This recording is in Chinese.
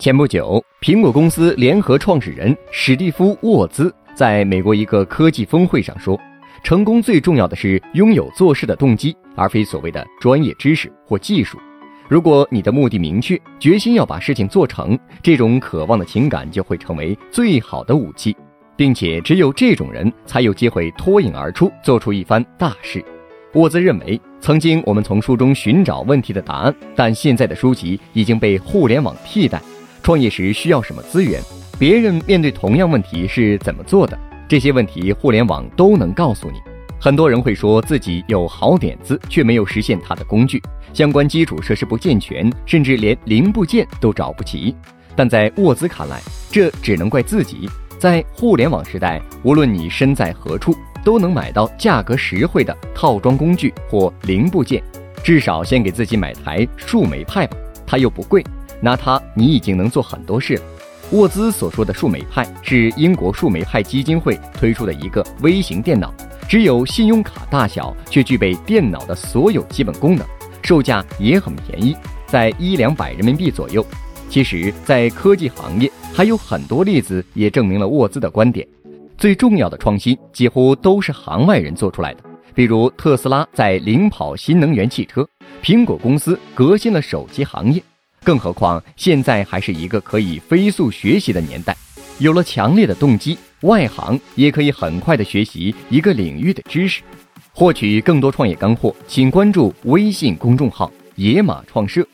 前不久，苹果公司联合创始人史蒂夫·沃兹在美国一个科技峰会上说：“成功最重要的是拥有做事的动机，而非所谓的专业知识或技术。如果你的目的明确，决心要把事情做成，这种渴望的情感就会成为最好的武器，并且只有这种人才有机会脱颖而出，做出一番大事。”沃兹认为，曾经我们从书中寻找问题的答案，但现在的书籍已经被互联网替代。创业时需要什么资源？别人面对同样问题是怎么做的？这些问题互联网都能告诉你。很多人会说自己有好点子，却没有实现它的工具，相关基础设施不健全，甚至连零部件都找不齐。但在沃兹看来，这只能怪自己。在互联网时代，无论你身在何处，都能买到价格实惠的套装工具或零部件。至少先给自己买台树莓派吧，它又不贵。拿它，你已经能做很多事了。沃兹所说的树莓派是英国树莓派基金会推出的一个微型电脑，只有信用卡大小，却具备电脑的所有基本功能，售价也很便宜，在一两百人民币左右。其实，在科技行业还有很多例子也证明了沃兹的观点：最重要的创新几乎都是行外人做出来的，比如特斯拉在领跑新能源汽车，苹果公司革新了手机行业。更何况，现在还是一个可以飞速学习的年代，有了强烈的动机，外行也可以很快的学习一个领域的知识。获取更多创业干货，请关注微信公众号“野马创社”。